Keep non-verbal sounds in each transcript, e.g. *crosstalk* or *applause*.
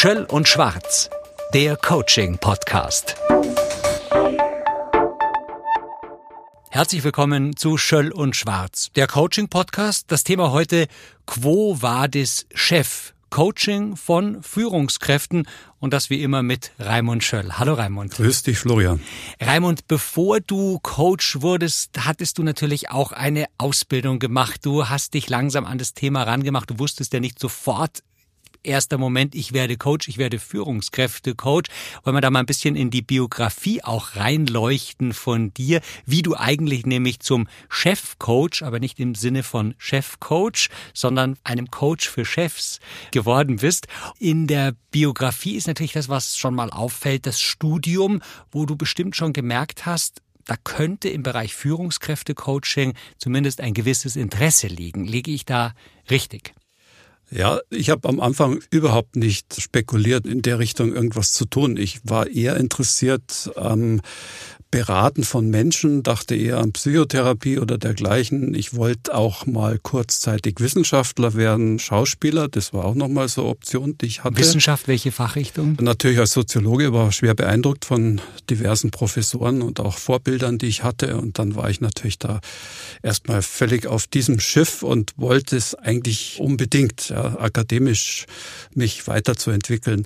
Schöll und Schwarz, der Coaching-Podcast. Herzlich willkommen zu Schöll und Schwarz, der Coaching-Podcast. Das Thema heute Quo Vadis Chef? Coaching von Führungskräften und das wie immer mit Raimund Schöll. Hallo Raimund. Grüß dich, Florian. Raimund, bevor du Coach wurdest, hattest du natürlich auch eine Ausbildung gemacht. Du hast dich langsam an das Thema rangemacht. Du wusstest ja nicht sofort, erster Moment, ich werde Coach, ich werde Führungskräfte-Coach. Wollen wir da mal ein bisschen in die Biografie auch reinleuchten von dir, wie du eigentlich nämlich zum Chefcoach, aber nicht im Sinne von Chefcoach, sondern einem Coach für Chefs geworden bist. In der Biografie ist natürlich das, was schon mal auffällt, das Studium, wo du bestimmt schon gemerkt hast, da könnte im Bereich Führungskräfte-Coaching zumindest ein gewisses Interesse liegen. Liege ich da richtig? Ja, ich habe am Anfang überhaupt nicht spekuliert, in der Richtung irgendwas zu tun. Ich war eher interessiert am Beraten von Menschen, dachte eher an Psychotherapie oder dergleichen. Ich wollte auch mal kurzzeitig Wissenschaftler werden, Schauspieler, das war auch nochmal so eine Option, die ich hatte. Wissenschaft, welche Fachrichtung? Natürlich als Soziologe war schwer beeindruckt von diversen Professoren und auch Vorbildern, die ich hatte. Und dann war ich natürlich da erstmal völlig auf diesem Schiff und wollte es eigentlich unbedingt, ja, akademisch mich weiterzuentwickeln.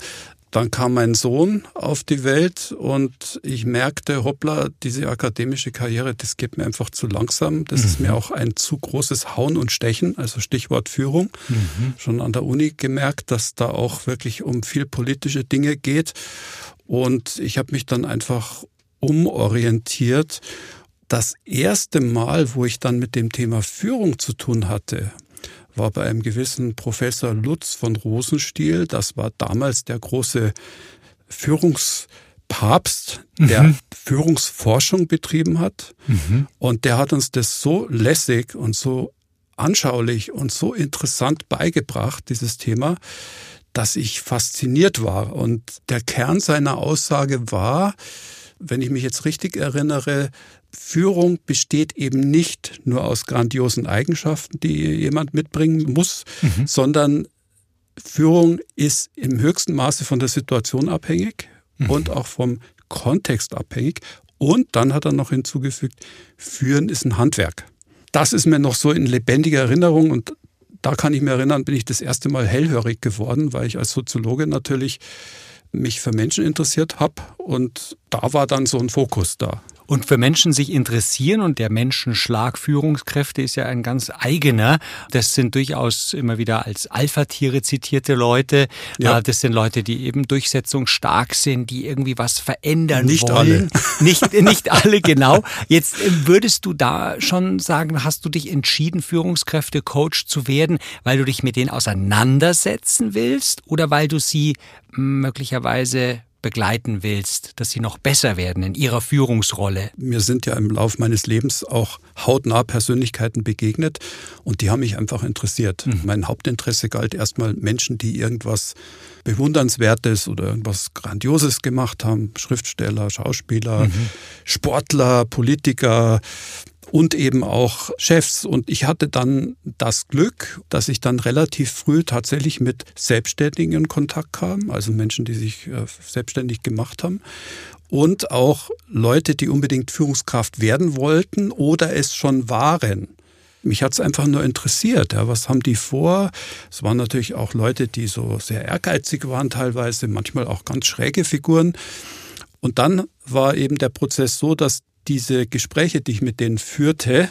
Dann kam mein Sohn auf die Welt und ich merkte, hoppla, diese akademische Karriere, das geht mir einfach zu langsam. Das mhm. ist mir auch ein zu großes Hauen und Stechen, also Stichwort Führung. Mhm. Schon an der Uni gemerkt, dass da auch wirklich um viel politische Dinge geht. Und ich habe mich dann einfach umorientiert. Das erste Mal, wo ich dann mit dem Thema Führung zu tun hatte, war bei einem gewissen Professor Lutz von Rosenstiel. Das war damals der große Führungspapst, der mhm. Führungsforschung betrieben hat. Mhm. Und der hat uns das so lässig und so anschaulich und so interessant beigebracht, dieses Thema, dass ich fasziniert war. Und der Kern seiner Aussage war, wenn ich mich jetzt richtig erinnere, Führung besteht eben nicht nur aus grandiosen Eigenschaften, die jemand mitbringen muss, mhm. sondern Führung ist im höchsten Maße von der Situation abhängig mhm. und auch vom Kontext abhängig. Und dann hat er noch hinzugefügt, Führen ist ein Handwerk. Das ist mir noch so in lebendiger Erinnerung und da kann ich mir erinnern, bin ich das erste Mal hellhörig geworden, weil ich als Soziologe natürlich mich für Menschen interessiert habe und da war dann so ein Fokus da. Und für Menschen sich interessieren und der Menschenschlag Führungskräfte ist ja ein ganz eigener. Das sind durchaus immer wieder als Alpha-Tiere zitierte Leute. Ja. Äh, das sind Leute, die eben durchsetzungsstark sind, die irgendwie was verändern nicht wollen. Alle. *laughs* Nicht Nicht alle, genau. Jetzt äh, würdest du da schon sagen, hast du dich entschieden, Führungskräfte-Coach zu werden, weil du dich mit denen auseinandersetzen willst oder weil du sie möglicherweise begleiten willst, dass sie noch besser werden in ihrer Führungsrolle? Mir sind ja im Laufe meines Lebens auch hautnah Persönlichkeiten begegnet und die haben mich einfach interessiert. Mhm. Mein Hauptinteresse galt erstmal Menschen, die irgendwas Bewundernswertes oder irgendwas Grandioses gemacht haben. Schriftsteller, Schauspieler, mhm. Sportler, Politiker, und eben auch Chefs. Und ich hatte dann das Glück, dass ich dann relativ früh tatsächlich mit Selbstständigen in Kontakt kam, also Menschen, die sich äh, selbstständig gemacht haben. Und auch Leute, die unbedingt Führungskraft werden wollten oder es schon waren. Mich hat es einfach nur interessiert, ja, was haben die vor? Es waren natürlich auch Leute, die so sehr ehrgeizig waren teilweise, manchmal auch ganz schräge Figuren. Und dann war eben der Prozess so, dass diese Gespräche, die ich mit denen führte,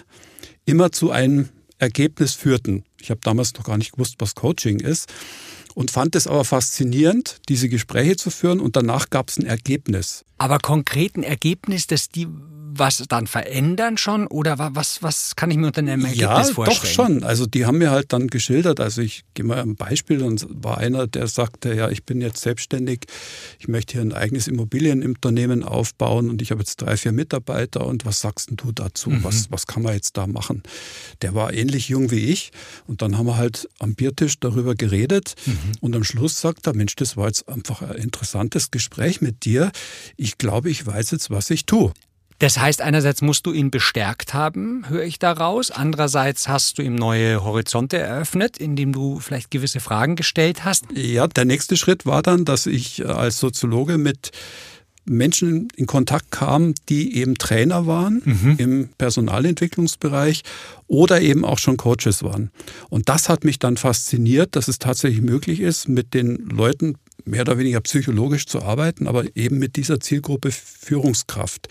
immer zu einem Ergebnis führten. Ich habe damals noch gar nicht gewusst, was Coaching ist und fand es aber faszinierend, diese Gespräche zu führen und danach gab es ein Ergebnis. Aber konkret ein Ergebnis, dass die was dann verändern schon oder was, was kann ich mir unter einem Ergebnis ja, vorstellen? Doch schon. Also die haben mir halt dann geschildert, also ich gehe mal ein Beispiel und war einer, der sagte, ja, ich bin jetzt selbstständig, ich möchte hier ein eigenes Immobilienunternehmen aufbauen und ich habe jetzt drei, vier Mitarbeiter und was sagst du dazu? Mhm. Was, was kann man jetzt da machen? Der war ähnlich jung wie ich und dann haben wir halt am Biertisch darüber geredet mhm. und am Schluss sagt er, Mensch, das war jetzt einfach ein interessantes Gespräch mit dir. Ich glaube, ich weiß jetzt, was ich tue. Das heißt, einerseits musst du ihn bestärkt haben, höre ich daraus. Andererseits hast du ihm neue Horizonte eröffnet, indem du vielleicht gewisse Fragen gestellt hast. Ja, der nächste Schritt war dann, dass ich als Soziologe mit Menschen in Kontakt kam, die eben Trainer waren mhm. im Personalentwicklungsbereich oder eben auch schon Coaches waren. Und das hat mich dann fasziniert, dass es tatsächlich möglich ist, mit den Leuten mehr oder weniger psychologisch zu arbeiten, aber eben mit dieser Zielgruppe Führungskraft.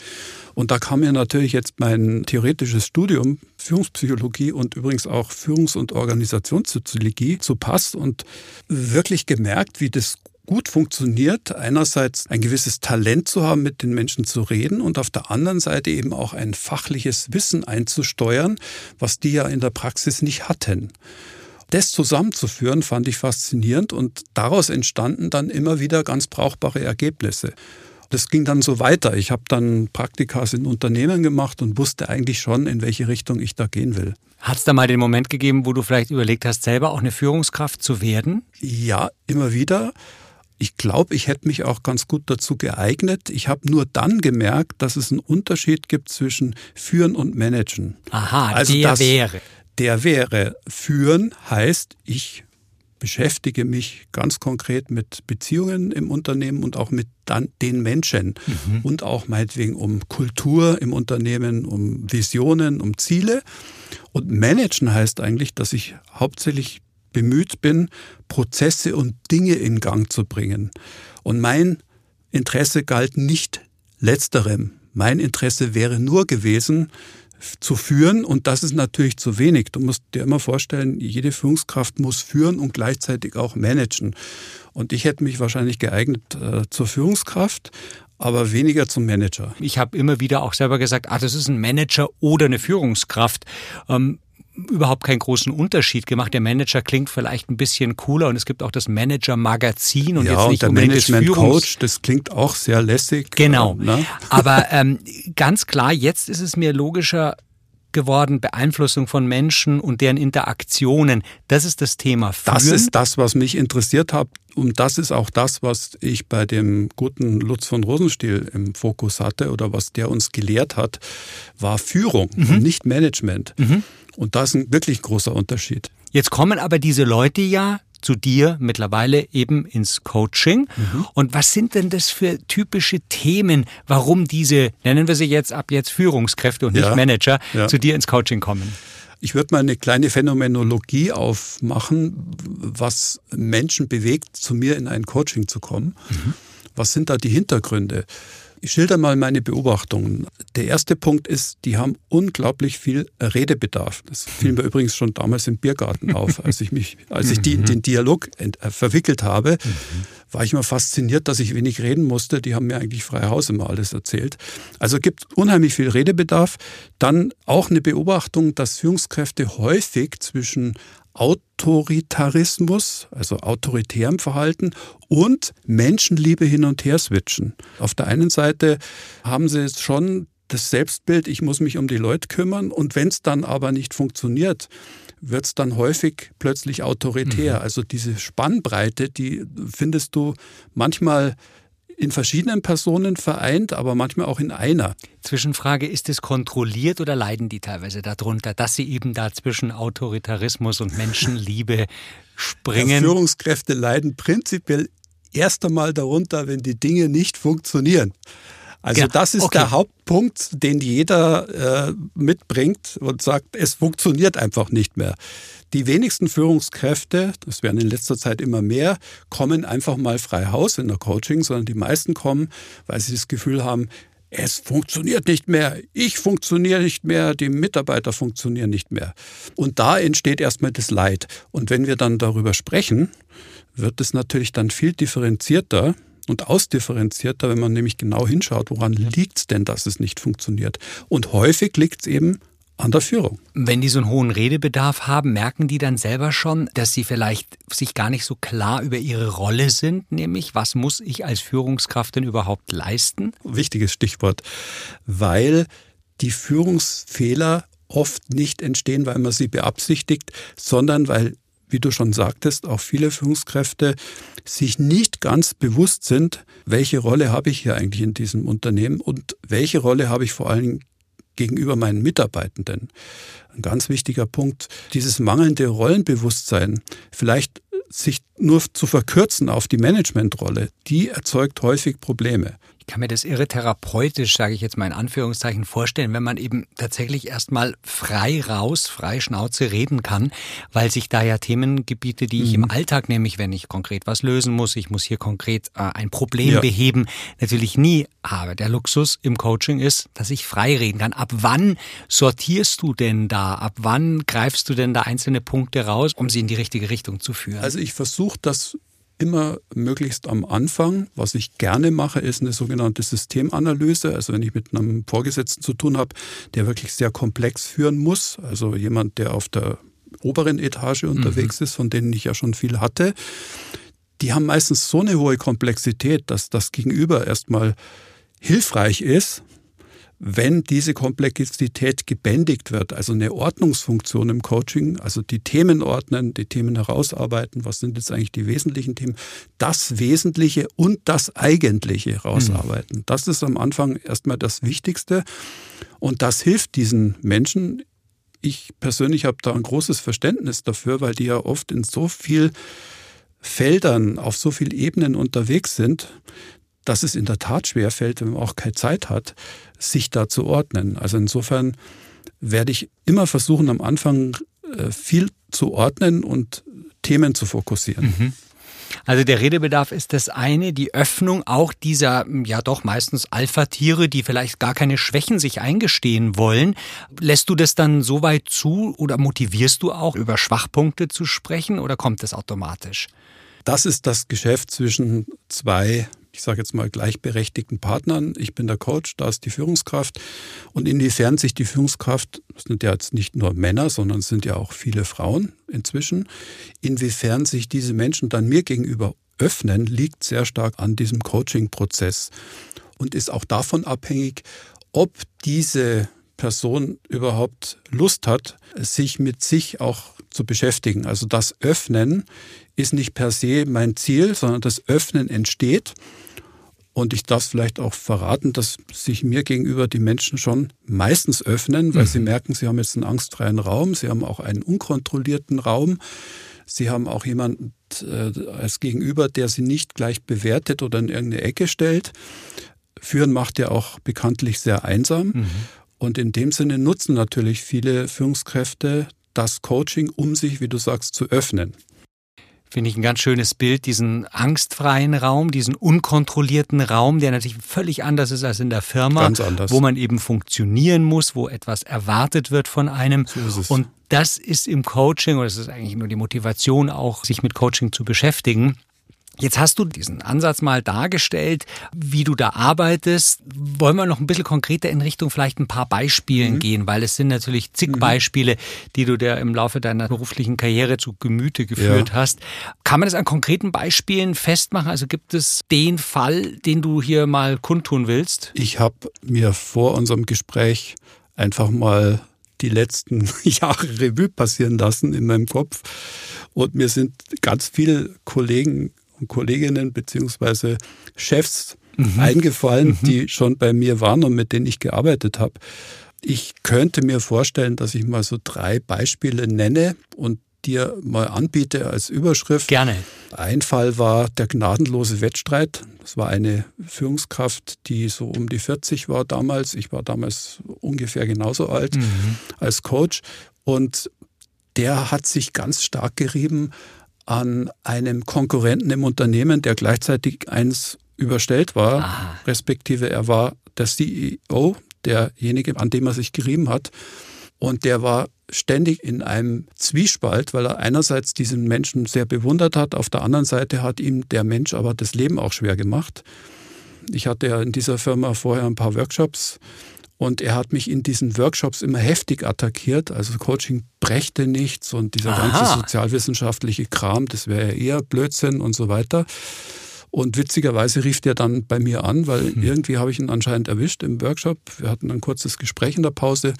Und da kam mir natürlich jetzt mein theoretisches Studium Führungspsychologie und übrigens auch Führungs- und Organisationssoziologie zu Pass und wirklich gemerkt, wie das gut funktioniert, einerseits ein gewisses Talent zu haben, mit den Menschen zu reden und auf der anderen Seite eben auch ein fachliches Wissen einzusteuern, was die ja in der Praxis nicht hatten. Das zusammenzuführen fand ich faszinierend und daraus entstanden dann immer wieder ganz brauchbare Ergebnisse. Das ging dann so weiter. Ich habe dann Praktikas in Unternehmen gemacht und wusste eigentlich schon, in welche Richtung ich da gehen will. Hat es da mal den Moment gegeben, wo du vielleicht überlegt hast, selber auch eine Führungskraft zu werden? Ja, immer wieder. Ich glaube, ich hätte mich auch ganz gut dazu geeignet. Ich habe nur dann gemerkt, dass es einen Unterschied gibt zwischen Führen und Managen. Aha, also der das, wäre. Der wäre. Führen heißt, ich beschäftige mich ganz konkret mit Beziehungen im Unternehmen und auch mit dann den Menschen mhm. und auch meinetwegen um Kultur im Unternehmen, um Visionen, um Ziele. Und managen heißt eigentlich, dass ich hauptsächlich bemüht bin, Prozesse und Dinge in Gang zu bringen. Und mein Interesse galt nicht letzterem. Mein Interesse wäre nur gewesen, zu führen und das ist natürlich zu wenig. Du musst dir immer vorstellen, jede Führungskraft muss führen und gleichzeitig auch managen. Und ich hätte mich wahrscheinlich geeignet äh, zur Führungskraft, aber weniger zum Manager. Ich habe immer wieder auch selber gesagt, ah, das ist ein Manager oder eine Führungskraft. Ähm, überhaupt keinen großen Unterschied gemacht. Der Manager klingt vielleicht ein bisschen cooler und es gibt auch das Manager-Magazin und ja, jetzt nicht und der Management-Coach, das klingt auch sehr lässig. Genau. Äh, ne? Aber ähm, ganz klar, jetzt ist es mir logischer geworden, Beeinflussung von Menschen und deren Interaktionen. Das ist das Thema. Führen. Das ist das, was mich interessiert hat. Und das ist auch das, was ich bei dem guten Lutz von Rosenstiel im Fokus hatte oder was der uns gelehrt hat, war Führung mhm. und nicht Management. Mhm. Und das ist ein wirklich großer Unterschied. Jetzt kommen aber diese Leute ja zu dir mittlerweile eben ins Coaching. Mhm. Und was sind denn das für typische Themen, warum diese, nennen wir sie jetzt ab jetzt Führungskräfte und nicht ja, Manager, ja. zu dir ins Coaching kommen? Ich würde mal eine kleine Phänomenologie aufmachen, was Menschen bewegt, zu mir in ein Coaching zu kommen. Mhm. Was sind da die Hintergründe? Ich schilder mal meine Beobachtungen. Der erste Punkt ist, die haben unglaublich viel Redebedarf. Das fiel mir übrigens schon damals im Biergarten auf, als ich mich, als ich die, in den Dialog äh, verwickelt habe, war ich immer fasziniert, dass ich wenig reden musste. Die haben mir eigentlich frei Haus immer alles erzählt. Also gibt unheimlich viel Redebedarf. Dann auch eine Beobachtung, dass Führungskräfte häufig zwischen Autoritarismus, also autoritärem Verhalten und Menschenliebe hin und her switchen. Auf der einen Seite haben sie jetzt schon das Selbstbild, ich muss mich um die Leute kümmern und wenn es dann aber nicht funktioniert, wird es dann häufig plötzlich autoritär. Mhm. Also diese Spannbreite, die findest du manchmal in verschiedenen Personen vereint, aber manchmal auch in einer. Zwischenfrage, ist es kontrolliert oder leiden die teilweise darunter, dass sie eben da zwischen Autoritarismus und Menschenliebe *laughs* springen? Ja, Führungskräfte leiden prinzipiell erst einmal darunter, wenn die Dinge nicht funktionieren. Also ja, das ist okay. der Hauptpunkt, den jeder äh, mitbringt und sagt, es funktioniert einfach nicht mehr. Die wenigsten Führungskräfte, das werden in letzter Zeit immer mehr, kommen einfach mal frei Haus in der Coaching, sondern die meisten kommen, weil sie das Gefühl haben, es funktioniert nicht mehr, ich funktioniere nicht mehr, die Mitarbeiter funktionieren nicht mehr. Und da entsteht erstmal das Leid. Und wenn wir dann darüber sprechen, wird es natürlich dann viel differenzierter und ausdifferenzierter, wenn man nämlich genau hinschaut, woran liegt es denn, dass es nicht funktioniert. Und häufig liegt es eben an der Führung. Wenn die so einen hohen Redebedarf haben, merken die dann selber schon, dass sie vielleicht sich gar nicht so klar über ihre Rolle sind, nämlich was muss ich als Führungskraft denn überhaupt leisten? Wichtiges Stichwort, weil die Führungsfehler oft nicht entstehen, weil man sie beabsichtigt, sondern weil wie du schon sagtest, auch viele Führungskräfte sich nicht ganz bewusst sind, welche Rolle habe ich hier eigentlich in diesem Unternehmen und welche Rolle habe ich vor allem gegenüber meinen Mitarbeitenden. Ein ganz wichtiger Punkt, dieses mangelnde Rollenbewusstsein, vielleicht sich nur zu verkürzen auf die Managementrolle, die erzeugt häufig Probleme kann mir das irre therapeutisch, sage ich jetzt mal in Anführungszeichen, vorstellen, wenn man eben tatsächlich erstmal frei raus, frei Schnauze reden kann, weil sich da ja Themengebiete, die ich mhm. im Alltag nämlich, wenn ich konkret was lösen muss, ich muss hier konkret äh, ein Problem ja. beheben, natürlich nie habe. Der Luxus im Coaching ist, dass ich frei reden kann. Ab wann sortierst du denn da? Ab wann greifst du denn da einzelne Punkte raus, um sie in die richtige Richtung zu führen? Also ich versuche das immer möglichst am Anfang. Was ich gerne mache, ist eine sogenannte Systemanalyse. Also wenn ich mit einem Vorgesetzten zu tun habe, der wirklich sehr komplex führen muss, also jemand, der auf der oberen Etage unterwegs mhm. ist, von denen ich ja schon viel hatte, die haben meistens so eine hohe Komplexität, dass das Gegenüber erstmal hilfreich ist, wenn diese Komplexität gebändigt wird, also eine Ordnungsfunktion im Coaching, also die Themen ordnen, die Themen herausarbeiten, was sind jetzt eigentlich die wesentlichen Themen, das Wesentliche und das Eigentliche herausarbeiten. Mhm. Das ist am Anfang erstmal das Wichtigste und das hilft diesen Menschen. Ich persönlich habe da ein großes Verständnis dafür, weil die ja oft in so viel Feldern, auf so vielen Ebenen unterwegs sind, dass es in der Tat schwerfällt, wenn man auch keine Zeit hat, sich da zu ordnen. Also insofern werde ich immer versuchen, am Anfang äh, viel zu ordnen und Themen zu fokussieren. Mhm. Also der Redebedarf ist das eine, die Öffnung auch dieser ja doch meistens Alpha-Tiere, die vielleicht gar keine Schwächen sich eingestehen wollen. Lässt du das dann so weit zu oder motivierst du auch über Schwachpunkte zu sprechen oder kommt das automatisch? Das ist das Geschäft zwischen zwei ich sage jetzt mal, gleichberechtigten Partnern. Ich bin der Coach, da ist die Führungskraft. Und inwiefern sich die Führungskraft, das sind ja jetzt nicht nur Männer, sondern es sind ja auch viele Frauen inzwischen, inwiefern sich diese Menschen dann mir gegenüber öffnen, liegt sehr stark an diesem Coaching-Prozess und ist auch davon abhängig, ob diese Person überhaupt Lust hat, sich mit sich auch zu beschäftigen. Also das Öffnen ist nicht per se mein Ziel, sondern das Öffnen entsteht. Und ich darf vielleicht auch verraten, dass sich mir gegenüber die Menschen schon meistens öffnen, weil mhm. sie merken, sie haben jetzt einen angstfreien Raum, sie haben auch einen unkontrollierten Raum, sie haben auch jemanden äh, als Gegenüber, der sie nicht gleich bewertet oder in irgendeine Ecke stellt. Führen macht ja auch bekanntlich sehr einsam. Mhm. Und in dem Sinne nutzen natürlich viele Führungskräfte das Coaching, um sich, wie du sagst, zu öffnen. Finde ich ein ganz schönes Bild, diesen angstfreien Raum, diesen unkontrollierten Raum, der natürlich völlig anders ist als in der Firma, ganz anders. wo man eben funktionieren muss, wo etwas erwartet wird von einem. So ist es. Und das ist im Coaching, oder das ist eigentlich nur die Motivation auch, sich mit Coaching zu beschäftigen, Jetzt hast du diesen Ansatz mal dargestellt, wie du da arbeitest. Wollen wir noch ein bisschen konkreter in Richtung vielleicht ein paar Beispielen mhm. gehen, weil es sind natürlich zig mhm. Beispiele, die du dir im Laufe deiner beruflichen Karriere zu Gemüte geführt ja. hast. Kann man das an konkreten Beispielen festmachen? Also gibt es den Fall, den du hier mal kundtun willst? Ich habe mir vor unserem Gespräch einfach mal die letzten *laughs* Jahre Revue passieren lassen in meinem Kopf. Und mir sind ganz viele Kollegen und Kolleginnen beziehungsweise Chefs mhm. eingefallen, mhm. die schon bei mir waren und mit denen ich gearbeitet habe. Ich könnte mir vorstellen, dass ich mal so drei Beispiele nenne und dir mal anbiete als Überschrift. Gerne. Ein Fall war der gnadenlose Wettstreit. Das war eine Führungskraft, die so um die 40 war damals. Ich war damals ungefähr genauso alt mhm. als Coach. Und der hat sich ganz stark gerieben an einem Konkurrenten im Unternehmen, der gleichzeitig eins überstellt war, Aha. respektive er war der CEO, derjenige, an dem er sich gerieben hat. Und der war ständig in einem Zwiespalt, weil er einerseits diesen Menschen sehr bewundert hat, auf der anderen Seite hat ihm der Mensch aber das Leben auch schwer gemacht. Ich hatte ja in dieser Firma vorher ein paar Workshops und er hat mich in diesen Workshops immer heftig attackiert. Also Coaching brächte nichts und dieser Aha. ganze sozialwissenschaftliche Kram, das wäre eher Blödsinn und so weiter. Und witzigerweise rief der dann bei mir an, weil mhm. irgendwie habe ich ihn anscheinend erwischt im Workshop. Wir hatten ein kurzes Gespräch in der Pause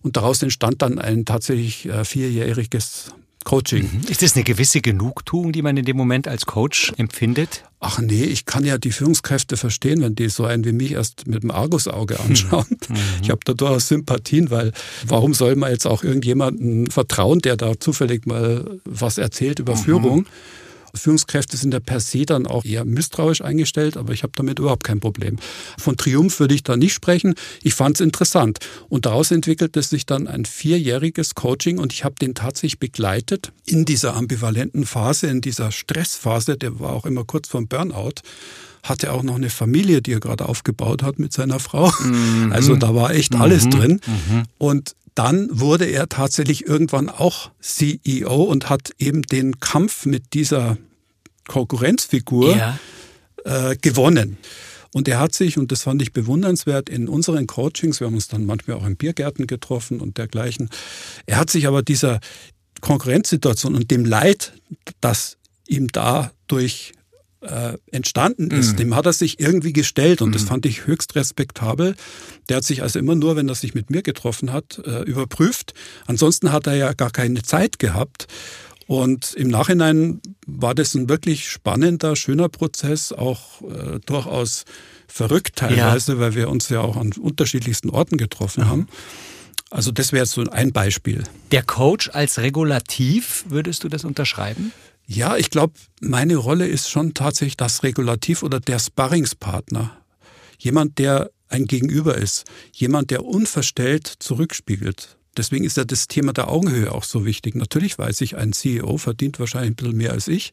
und daraus entstand dann ein tatsächlich äh, vierjähriges Coaching. Mhm. Ist das eine gewisse Genugtuung, die man in dem Moment als Coach empfindet? Ach nee, ich kann ja die Führungskräfte verstehen, wenn die so einen wie mich erst mit dem Argusauge anschauen. Mhm. Ich habe da durchaus Sympathien, weil warum soll man jetzt auch irgendjemanden vertrauen, der da zufällig mal was erzählt über mhm. Führung? Führungskräfte sind ja per se dann auch eher misstrauisch eingestellt, aber ich habe damit überhaupt kein Problem. Von Triumph würde ich da nicht sprechen. Ich fand es interessant. Und daraus entwickelte sich dann ein vierjähriges Coaching und ich habe den tatsächlich begleitet in dieser ambivalenten Phase, in dieser Stressphase, der war auch immer kurz vorm Burnout hatte auch noch eine Familie, die er gerade aufgebaut hat mit seiner Frau. Mhm. Also da war echt alles mhm. drin. Mhm. Und dann wurde er tatsächlich irgendwann auch CEO und hat eben den Kampf mit dieser Konkurrenzfigur ja. äh, gewonnen. Und er hat sich, und das fand ich bewundernswert, in unseren Coachings, wir haben uns dann manchmal auch in Biergärten getroffen und dergleichen, er hat sich aber dieser Konkurrenzsituation und dem Leid, das ihm dadurch äh, entstanden ist, mhm. dem hat er sich irgendwie gestellt und mhm. das fand ich höchst respektabel. Der hat sich also immer nur, wenn er sich mit mir getroffen hat, äh, überprüft. Ansonsten hat er ja gar keine Zeit gehabt. Und im Nachhinein war das ein wirklich spannender, schöner Prozess, auch äh, durchaus verrückt teilweise, ja. weil wir uns ja auch an unterschiedlichsten Orten getroffen mhm. haben. Also das wäre so ein Beispiel. Der Coach als Regulativ, würdest du das unterschreiben? Ja, ich glaube, meine Rolle ist schon tatsächlich das Regulativ oder der Sparringspartner. Jemand, der ein Gegenüber ist. Jemand, der unverstellt zurückspiegelt. Deswegen ist ja das Thema der Augenhöhe auch so wichtig. Natürlich weiß ich, ein CEO verdient wahrscheinlich ein bisschen mehr als ich.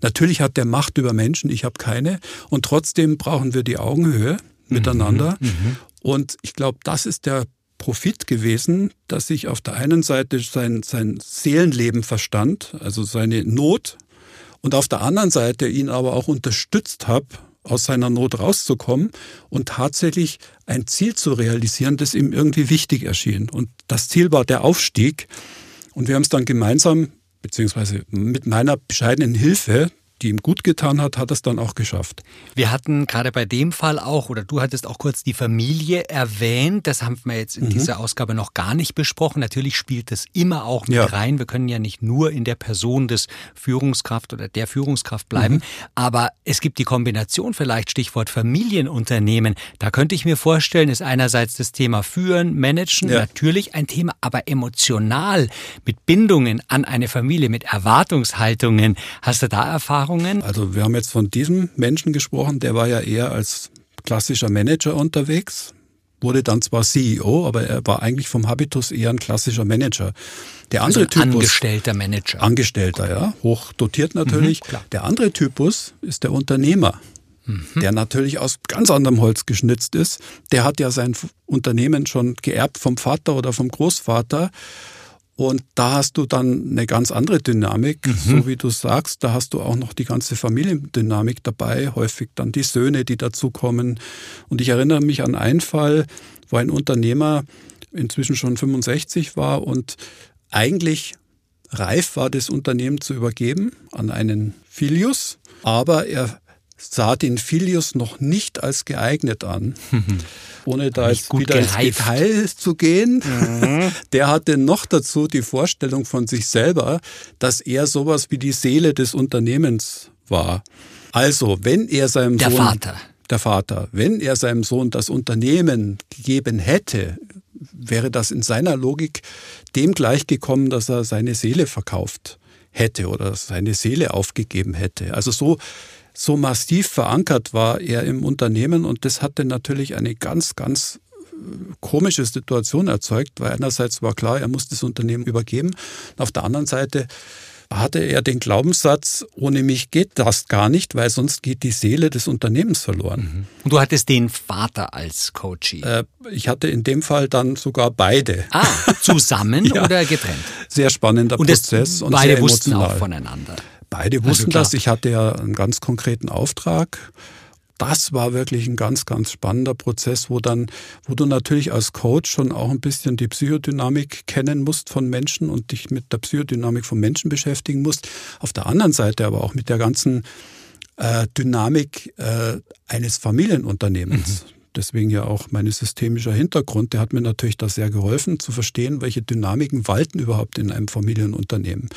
Natürlich hat der Macht über Menschen, ich habe keine. Und trotzdem brauchen wir die Augenhöhe mhm, miteinander. Mhm. Und ich glaube, das ist der Profit gewesen, dass ich auf der einen Seite sein, sein Seelenleben verstand, also seine Not, und auf der anderen Seite ihn aber auch unterstützt habe, aus seiner Not rauszukommen und tatsächlich ein Ziel zu realisieren, das ihm irgendwie wichtig erschien. Und das Ziel war der Aufstieg. Und wir haben es dann gemeinsam, beziehungsweise mit meiner bescheidenen Hilfe, die ihm gut getan hat, hat es dann auch geschafft. Wir hatten gerade bei dem Fall auch, oder du hattest auch kurz die Familie erwähnt. Das haben wir jetzt in mhm. dieser Ausgabe noch gar nicht besprochen. Natürlich spielt das immer auch mit ja. rein. Wir können ja nicht nur in der Person des Führungskraft oder der Führungskraft bleiben. Mhm. Aber es gibt die Kombination vielleicht, Stichwort Familienunternehmen. Da könnte ich mir vorstellen, ist einerseits das Thema Führen, Managen, ja. natürlich ein Thema, aber emotional mit Bindungen an eine Familie, mit Erwartungshaltungen. Hast du da Erfahrungen? Erfahrungen? Also wir haben jetzt von diesem Menschen gesprochen, der war ja eher als klassischer Manager unterwegs, wurde dann zwar CEO, aber er war eigentlich vom Habitus eher ein klassischer Manager. Der andere also Typus. Angestellter Manager. Angestellter, ja. Hoch dotiert natürlich. Mhm, der andere Typus ist der Unternehmer. Mhm. Der natürlich aus ganz anderem Holz geschnitzt ist. Der hat ja sein Unternehmen schon geerbt vom Vater oder vom Großvater und da hast du dann eine ganz andere Dynamik, mhm. so wie du sagst. Da hast du auch noch die ganze Familiendynamik dabei, häufig dann die Söhne, die dazukommen. Und ich erinnere mich an einen Fall, wo ein Unternehmer inzwischen schon 65 war und eigentlich reif war, das Unternehmen zu übergeben an einen Filius. Aber er sah den Filius noch nicht als geeignet an. *laughs* Ohne da jetzt wieder gereift. ins Detail zu gehen. Mhm. *laughs* Der hatte noch dazu die Vorstellung von sich selber, dass er sowas wie die Seele des Unternehmens war. Also, wenn er seinem der Sohn... Vater. Der Vater. Wenn er seinem Sohn das Unternehmen gegeben hätte, wäre das in seiner Logik dem gleichgekommen, dass er seine Seele verkauft hätte oder seine Seele aufgegeben hätte. Also so so massiv verankert war er im Unternehmen und das hatte natürlich eine ganz, ganz äh, komische Situation erzeugt, weil einerseits war klar, er muss das Unternehmen übergeben, auf der anderen Seite hatte er den Glaubenssatz, ohne mich geht das gar nicht, weil sonst geht die Seele des Unternehmens verloren. Mhm. Und du hattest den Vater als Coachie? Äh, ich hatte in dem Fall dann sogar beide. Ah, *laughs* zusammen ja. oder getrennt? Sehr spannender und Prozess. und beide wussten auch voneinander. Beide also wussten also das. Ich hatte ja einen ganz konkreten Auftrag. Das war wirklich ein ganz, ganz spannender Prozess, wo dann, wo du natürlich als Coach schon auch ein bisschen die Psychodynamik kennen musst von Menschen und dich mit der Psychodynamik von Menschen beschäftigen musst. Auf der anderen Seite aber auch mit der ganzen äh, Dynamik äh, eines Familienunternehmens. Mhm deswegen ja auch mein systemischer Hintergrund, der hat mir natürlich da sehr geholfen zu verstehen, welche Dynamiken walten überhaupt in einem Familienunternehmen.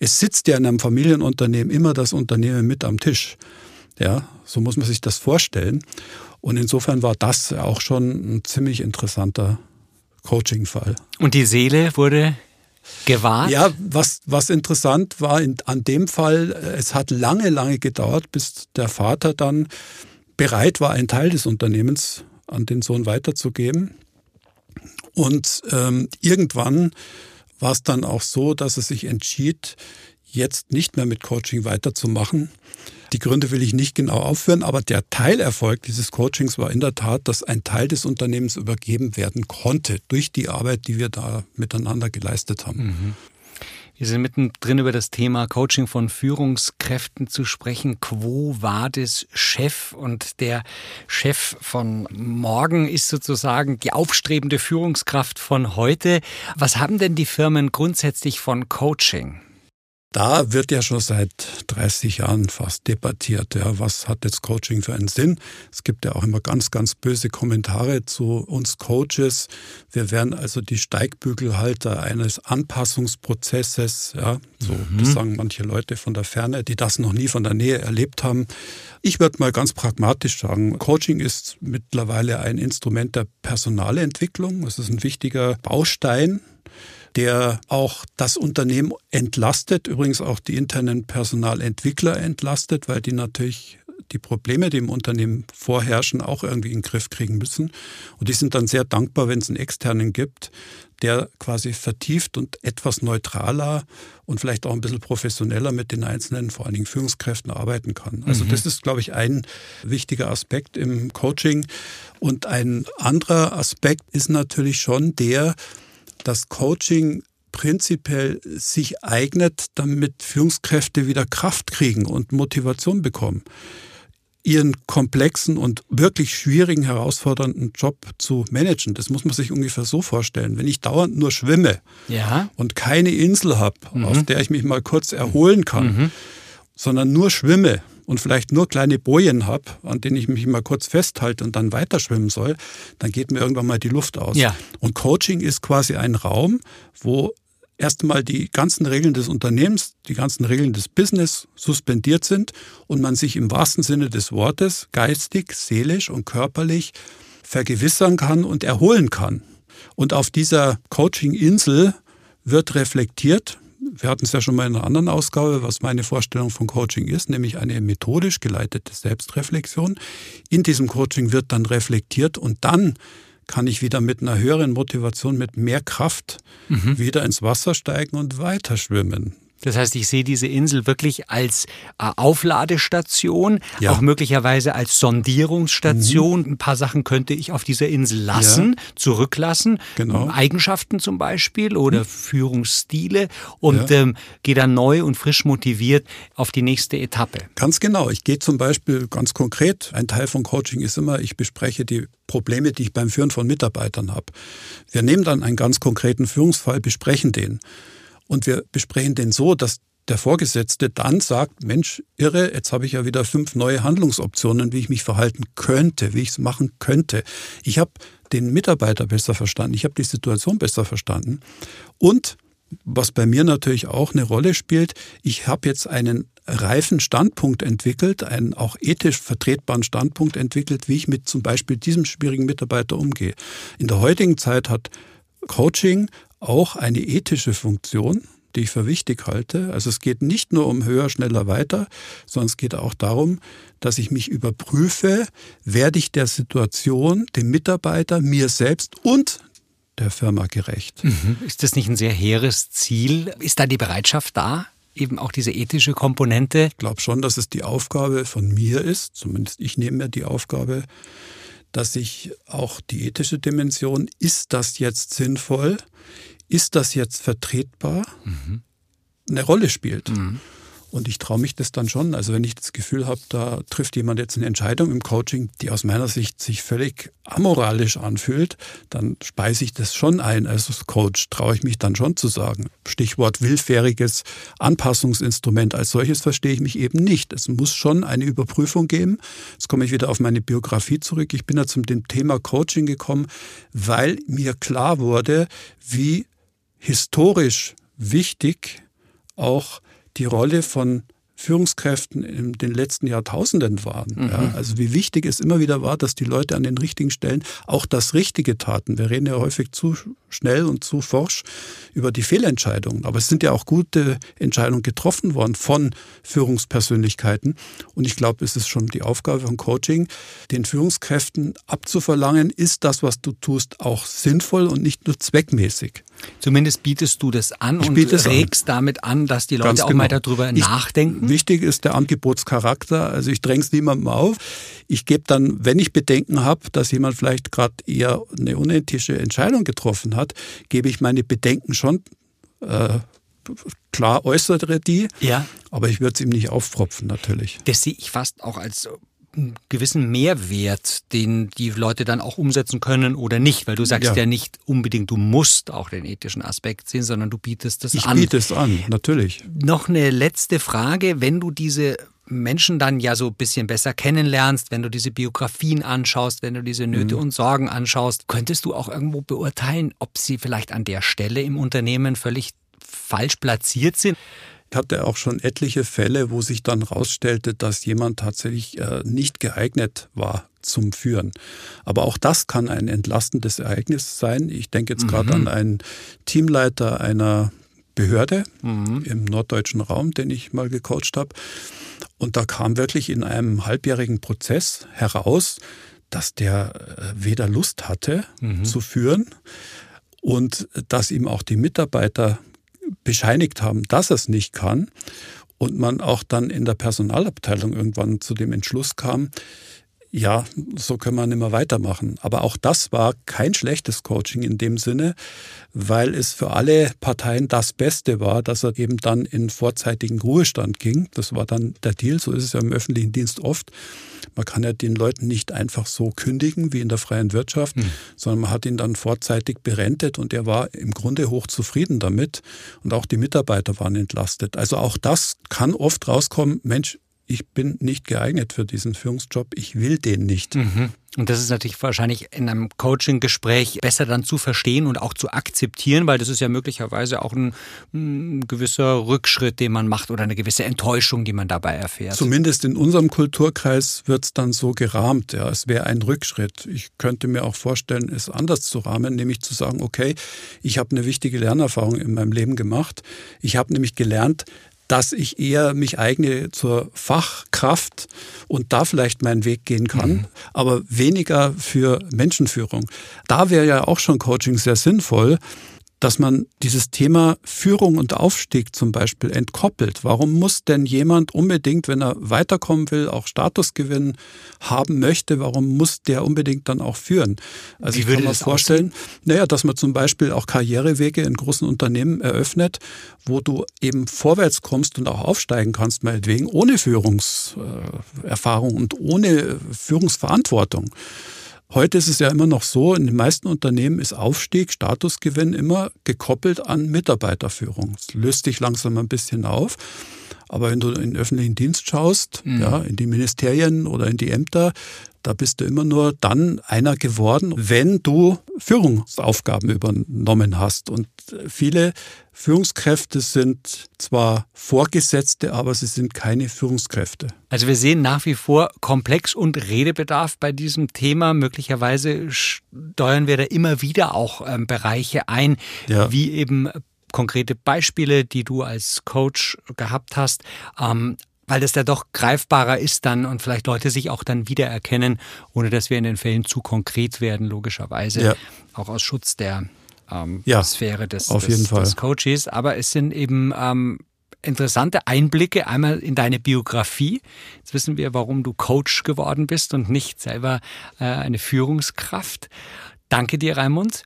Es sitzt ja in einem Familienunternehmen immer das Unternehmen mit am Tisch. Ja, so muss man sich das vorstellen. Und insofern war das auch schon ein ziemlich interessanter Coaching-Fall. Und die Seele wurde gewahrt? Ja, was, was interessant war in, an dem Fall, es hat lange, lange gedauert, bis der Vater dann bereit war, einen Teil des Unternehmens an den Sohn weiterzugeben. Und ähm, irgendwann war es dann auch so, dass er sich entschied, jetzt nicht mehr mit Coaching weiterzumachen. Die Gründe will ich nicht genau aufführen, aber der Teilerfolg dieses Coachings war in der Tat, dass ein Teil des Unternehmens übergeben werden konnte durch die Arbeit, die wir da miteinander geleistet haben. Mhm. Wir sind mittendrin über das Thema Coaching von Führungskräften zu sprechen. Quo vadis Chef? Und der Chef von morgen ist sozusagen die aufstrebende Führungskraft von heute. Was haben denn die Firmen grundsätzlich von Coaching? Da wird ja schon seit 30 Jahren fast debattiert, ja, was hat jetzt Coaching für einen Sinn? Es gibt ja auch immer ganz, ganz böse Kommentare zu uns Coaches. Wir wären also die Steigbügelhalter eines Anpassungsprozesses, ja, so mhm. das sagen manche Leute von der Ferne, die das noch nie von der Nähe erlebt haben. Ich würde mal ganz pragmatisch sagen, Coaching ist mittlerweile ein Instrument der Personalentwicklung. Es ist ein wichtiger Baustein der auch das Unternehmen entlastet, übrigens auch die internen Personalentwickler entlastet, weil die natürlich die Probleme, die im Unternehmen vorherrschen, auch irgendwie in den Griff kriegen müssen. Und die sind dann sehr dankbar, wenn es einen externen gibt, der quasi vertieft und etwas neutraler und vielleicht auch ein bisschen professioneller mit den einzelnen, vor allen Dingen Führungskräften arbeiten kann. Also mhm. das ist, glaube ich, ein wichtiger Aspekt im Coaching. Und ein anderer Aspekt ist natürlich schon der, dass Coaching prinzipiell sich eignet, damit Führungskräfte wieder Kraft kriegen und Motivation bekommen, ihren komplexen und wirklich schwierigen, herausfordernden Job zu managen. Das muss man sich ungefähr so vorstellen. Wenn ich dauernd nur schwimme ja. und keine Insel habe, mhm. auf der ich mich mal kurz erholen kann, mhm. sondern nur schwimme, und vielleicht nur kleine Bojen habe, an denen ich mich mal kurz festhalte und dann weiterschwimmen soll, dann geht mir irgendwann mal die Luft aus. Ja. Und Coaching ist quasi ein Raum, wo erstmal die ganzen Regeln des Unternehmens, die ganzen Regeln des Business suspendiert sind und man sich im wahrsten Sinne des Wortes geistig, seelisch und körperlich vergewissern kann und erholen kann. Und auf dieser Coaching-Insel wird reflektiert, wir hatten es ja schon mal in einer anderen Ausgabe, was meine Vorstellung von Coaching ist, nämlich eine methodisch geleitete Selbstreflexion. In diesem Coaching wird dann reflektiert und dann kann ich wieder mit einer höheren Motivation, mit mehr Kraft mhm. wieder ins Wasser steigen und weiter schwimmen. Das heißt, ich sehe diese Insel wirklich als äh, Aufladestation, ja. auch möglicherweise als Sondierungsstation. Mhm. Ein paar Sachen könnte ich auf dieser Insel lassen, ja. zurücklassen. Genau. Eigenschaften zum Beispiel oder mhm. Führungsstile und ja. ähm, gehe dann neu und frisch motiviert auf die nächste Etappe. Ganz genau. Ich gehe zum Beispiel ganz konkret. Ein Teil von Coaching ist immer, ich bespreche die Probleme, die ich beim Führen von Mitarbeitern habe. Wir nehmen dann einen ganz konkreten Führungsfall, besprechen den. Und wir besprechen den so, dass der Vorgesetzte dann sagt, Mensch, irre, jetzt habe ich ja wieder fünf neue Handlungsoptionen, wie ich mich verhalten könnte, wie ich es machen könnte. Ich habe den Mitarbeiter besser verstanden, ich habe die Situation besser verstanden. Und was bei mir natürlich auch eine Rolle spielt, ich habe jetzt einen reifen Standpunkt entwickelt, einen auch ethisch vertretbaren Standpunkt entwickelt, wie ich mit zum Beispiel diesem schwierigen Mitarbeiter umgehe. In der heutigen Zeit hat Coaching auch eine ethische Funktion, die ich für wichtig halte. Also es geht nicht nur um höher, schneller, weiter, sondern es geht auch darum, dass ich mich überprüfe, werde ich der Situation, dem Mitarbeiter, mir selbst und der Firma gerecht. Mhm. Ist das nicht ein sehr hehres Ziel? Ist da die Bereitschaft da? Eben auch diese ethische Komponente? Ich glaube schon, dass es die Aufgabe von mir ist, zumindest ich nehme mir die Aufgabe, dass ich auch die ethische Dimension, ist das jetzt sinnvoll? Ist das jetzt vertretbar, mhm. eine Rolle spielt. Mhm. Und ich traue mich das dann schon. Also wenn ich das Gefühl habe, da trifft jemand jetzt eine Entscheidung im Coaching, die aus meiner Sicht sich völlig amoralisch anfühlt, dann speise ich das schon ein. Also als Coach traue ich mich dann schon zu sagen. Stichwort willfähriges Anpassungsinstrument. Als solches verstehe ich mich eben nicht. Es muss schon eine Überprüfung geben. Jetzt komme ich wieder auf meine Biografie zurück. Ich bin ja zum Thema Coaching gekommen, weil mir klar wurde, wie historisch wichtig auch die Rolle von Führungskräften in den letzten Jahrtausenden waren. Mhm. Ja, also wie wichtig es immer wieder war, dass die Leute an den richtigen Stellen auch das Richtige taten. Wir reden ja häufig zu schnell und zu forsch über die Fehlentscheidungen. Aber es sind ja auch gute Entscheidungen getroffen worden von Führungspersönlichkeiten. Und ich glaube, es ist schon die Aufgabe von Coaching, den Führungskräften abzuverlangen, ist das, was du tust, auch sinnvoll und nicht nur zweckmäßig. Zumindest bietest du das an ich und regst an. damit an, dass die Leute Ganz auch genau. mal darüber ich, nachdenken. Wichtig ist der Angebotscharakter. Also ich dränge es niemandem auf. Ich gebe dann, wenn ich Bedenken habe, dass jemand vielleicht gerade eher eine unethische Entscheidung getroffen hat, gebe ich meine Bedenken schon äh, klar äußere die, ja. aber ich würde es ihm nicht aufpropfen natürlich. Das sehe ich fast auch als einen gewissen Mehrwert, den die Leute dann auch umsetzen können oder nicht, weil du sagst ja, ja nicht unbedingt, du musst auch den ethischen Aspekt sehen, sondern du bietest das ich an. Ich biete es an, natürlich. Noch eine letzte Frage, wenn du diese Menschen dann ja so ein bisschen besser kennenlernst, wenn du diese Biografien anschaust, wenn du diese Nöte mhm. und Sorgen anschaust, könntest du auch irgendwo beurteilen, ob sie vielleicht an der Stelle im Unternehmen völlig falsch platziert sind? Hatte auch schon etliche Fälle, wo sich dann herausstellte, dass jemand tatsächlich äh, nicht geeignet war zum Führen. Aber auch das kann ein entlastendes Ereignis sein. Ich denke jetzt mhm. gerade an einen Teamleiter einer Behörde mhm. im norddeutschen Raum, den ich mal gecoacht habe. Und da kam wirklich in einem halbjährigen Prozess heraus, dass der äh, weder Lust hatte mhm. zu führen und dass ihm auch die Mitarbeiter bescheinigt haben, dass es nicht kann und man auch dann in der Personalabteilung irgendwann zu dem Entschluss kam, ja, so können wir nicht mehr weitermachen. Aber auch das war kein schlechtes Coaching in dem Sinne, weil es für alle Parteien das Beste war, dass er eben dann in vorzeitigen Ruhestand ging. Das war dann der Deal, so ist es ja im öffentlichen Dienst oft. Man kann ja den Leuten nicht einfach so kündigen wie in der freien Wirtschaft, mhm. sondern man hat ihn dann vorzeitig berentet und er war im Grunde hochzufrieden damit und auch die Mitarbeiter waren entlastet. Also auch das kann oft rauskommen, Mensch, ich bin nicht geeignet für diesen Führungsjob, ich will den nicht. Mhm. Und das ist natürlich wahrscheinlich in einem Coaching-Gespräch besser dann zu verstehen und auch zu akzeptieren, weil das ist ja möglicherweise auch ein, ein, gewisser Rückschritt, den man macht oder eine gewisse Enttäuschung, die man dabei erfährt. Zumindest in unserem Kulturkreis wird es dann so gerahmt. Ja, es wäre ein Rückschritt. Ich könnte mir auch vorstellen, es anders zu rahmen, nämlich zu sagen, okay, ich habe eine wichtige Lernerfahrung in meinem Leben gemacht. Ich habe nämlich gelernt, dass ich eher mich eigne zur Fachkraft und da vielleicht meinen Weg gehen kann, mhm. aber weniger für Menschenführung. Da wäre ja auch schon Coaching sehr sinnvoll, dass man dieses Thema Führung und Aufstieg zum Beispiel entkoppelt. Warum muss denn jemand unbedingt, wenn er weiterkommen will, auch Statusgewinn haben möchte, warum muss der unbedingt dann auch führen? Also Wie ich kann mir vorstellen, naja, dass man zum Beispiel auch Karrierewege in großen Unternehmen eröffnet, wo du eben vorwärts kommst und auch aufsteigen kannst, meinetwegen, ohne Führungserfahrung und ohne Führungsverantwortung. Heute ist es ja immer noch so, in den meisten Unternehmen ist Aufstieg, Statusgewinn immer gekoppelt an Mitarbeiterführung. Es löst sich langsam ein bisschen auf. Aber wenn du in den öffentlichen Dienst schaust, mhm. ja, in die Ministerien oder in die Ämter, da bist du immer nur dann einer geworden, wenn du Führungsaufgaben übernommen hast. Und viele Führungskräfte sind zwar Vorgesetzte, aber sie sind keine Führungskräfte. Also wir sehen nach wie vor Komplex und Redebedarf bei diesem Thema. Möglicherweise steuern wir da immer wieder auch ähm, Bereiche ein, ja. wie eben konkrete Beispiele, die du als Coach gehabt hast. Ähm, weil das ja doch greifbarer ist dann und vielleicht Leute sich auch dann wiedererkennen, ohne dass wir in den Fällen zu konkret werden, logischerweise. Ja. Auch aus Schutz der ähm, ja, Sphäre des, auf des, des Coaches. Aber es sind eben ähm, interessante Einblicke einmal in deine Biografie. Jetzt wissen wir, warum du Coach geworden bist und nicht selber äh, eine Führungskraft. Danke dir, Raimund.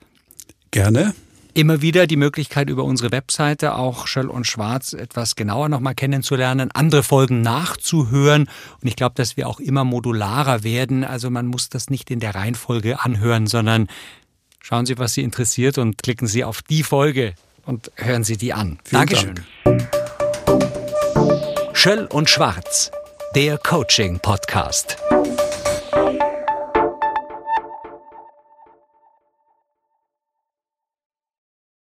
Gerne. Immer wieder die Möglichkeit, über unsere Webseite auch Schöll und Schwarz etwas genauer nochmal kennenzulernen, andere Folgen nachzuhören. Und ich glaube, dass wir auch immer modularer werden. Also man muss das nicht in der Reihenfolge anhören, sondern schauen Sie, was Sie interessiert und klicken Sie auf die Folge und hören Sie die an. Vielen Dankeschön. Dank. Schöll und Schwarz, der Coaching-Podcast.